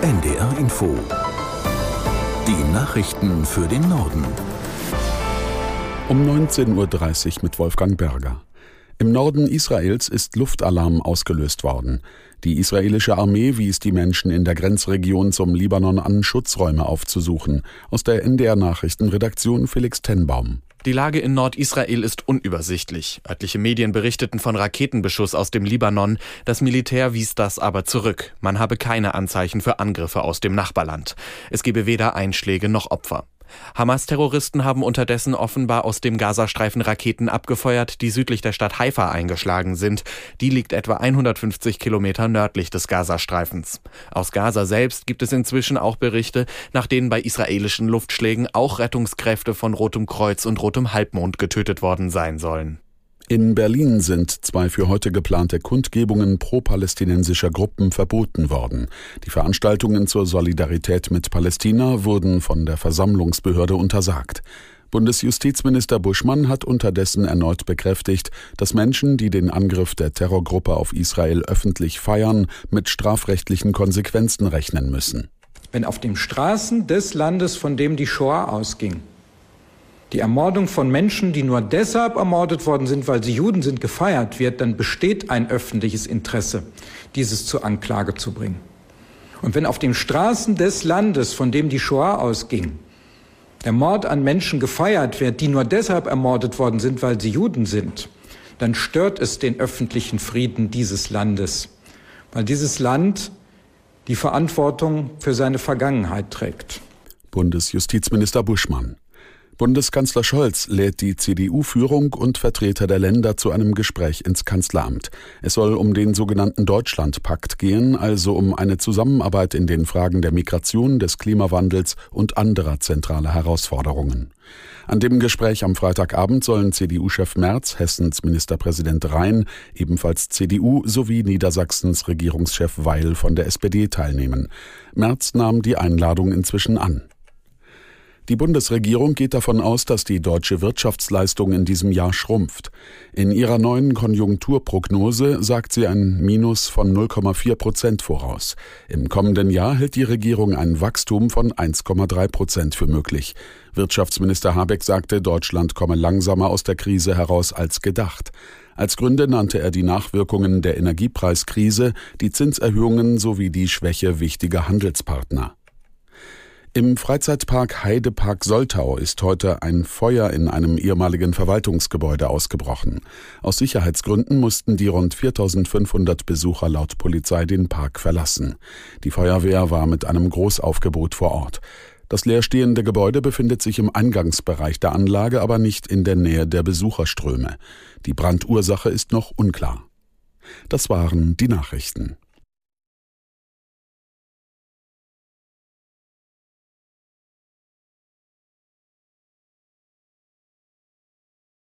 NDR Info. Die Nachrichten für den Norden. Um 19.30 Uhr mit Wolfgang Berger. Im Norden Israels ist Luftalarm ausgelöst worden. Die israelische Armee wies die Menschen in der Grenzregion zum Libanon an, Schutzräume aufzusuchen. Aus der NDR Nachrichtenredaktion Felix Tenbaum. Die Lage in Nordisrael ist unübersichtlich. Örtliche Medien berichteten von Raketenbeschuss aus dem Libanon. Das Militär wies das aber zurück. Man habe keine Anzeichen für Angriffe aus dem Nachbarland. Es gebe weder Einschläge noch Opfer. Hamas-Terroristen haben unterdessen offenbar aus dem Gazastreifen Raketen abgefeuert, die südlich der Stadt Haifa eingeschlagen sind. Die liegt etwa 150 Kilometer nördlich des Gazastreifens. Aus Gaza selbst gibt es inzwischen auch Berichte, nach denen bei israelischen Luftschlägen auch Rettungskräfte von Rotem Kreuz und Rotem Halbmond getötet worden sein sollen. In Berlin sind zwei für heute geplante Kundgebungen pro-palästinensischer Gruppen verboten worden. Die Veranstaltungen zur Solidarität mit Palästina wurden von der Versammlungsbehörde untersagt. Bundesjustizminister Buschmann hat unterdessen erneut bekräftigt, dass Menschen, die den Angriff der Terrorgruppe auf Israel öffentlich feiern, mit strafrechtlichen Konsequenzen rechnen müssen. Wenn auf den Straßen des Landes, von dem die Shoah ausging, die Ermordung von Menschen, die nur deshalb ermordet worden sind, weil sie Juden sind, gefeiert wird, dann besteht ein öffentliches Interesse, dieses zur Anklage zu bringen. Und wenn auf den Straßen des Landes, von dem die Shoah ausging, der Mord an Menschen gefeiert wird, die nur deshalb ermordet worden sind, weil sie Juden sind, dann stört es den öffentlichen Frieden dieses Landes, weil dieses Land die Verantwortung für seine Vergangenheit trägt. Bundesjustizminister Buschmann. Bundeskanzler Scholz lädt die CDU-Führung und Vertreter der Länder zu einem Gespräch ins Kanzleramt. Es soll um den sogenannten Deutschlandpakt gehen, also um eine Zusammenarbeit in den Fragen der Migration, des Klimawandels und anderer zentraler Herausforderungen. An dem Gespräch am Freitagabend sollen CDU-Chef Merz, Hessens Ministerpräsident Rhein, ebenfalls CDU sowie Niedersachsens Regierungschef Weil von der SPD teilnehmen. Merz nahm die Einladung inzwischen an. Die Bundesregierung geht davon aus, dass die deutsche Wirtschaftsleistung in diesem Jahr schrumpft. In ihrer neuen Konjunkturprognose sagt sie ein Minus von 0,4 Prozent voraus. Im kommenden Jahr hält die Regierung ein Wachstum von 1,3 Prozent für möglich. Wirtschaftsminister Habeck sagte, Deutschland komme langsamer aus der Krise heraus als gedacht. Als Gründe nannte er die Nachwirkungen der Energiepreiskrise, die Zinserhöhungen sowie die Schwäche wichtiger Handelspartner. Im Freizeitpark Heidepark Soltau ist heute ein Feuer in einem ehemaligen Verwaltungsgebäude ausgebrochen. Aus Sicherheitsgründen mussten die rund 4500 Besucher laut Polizei den Park verlassen. Die Feuerwehr war mit einem Großaufgebot vor Ort. Das leerstehende Gebäude befindet sich im Eingangsbereich der Anlage, aber nicht in der Nähe der Besucherströme. Die Brandursache ist noch unklar. Das waren die Nachrichten.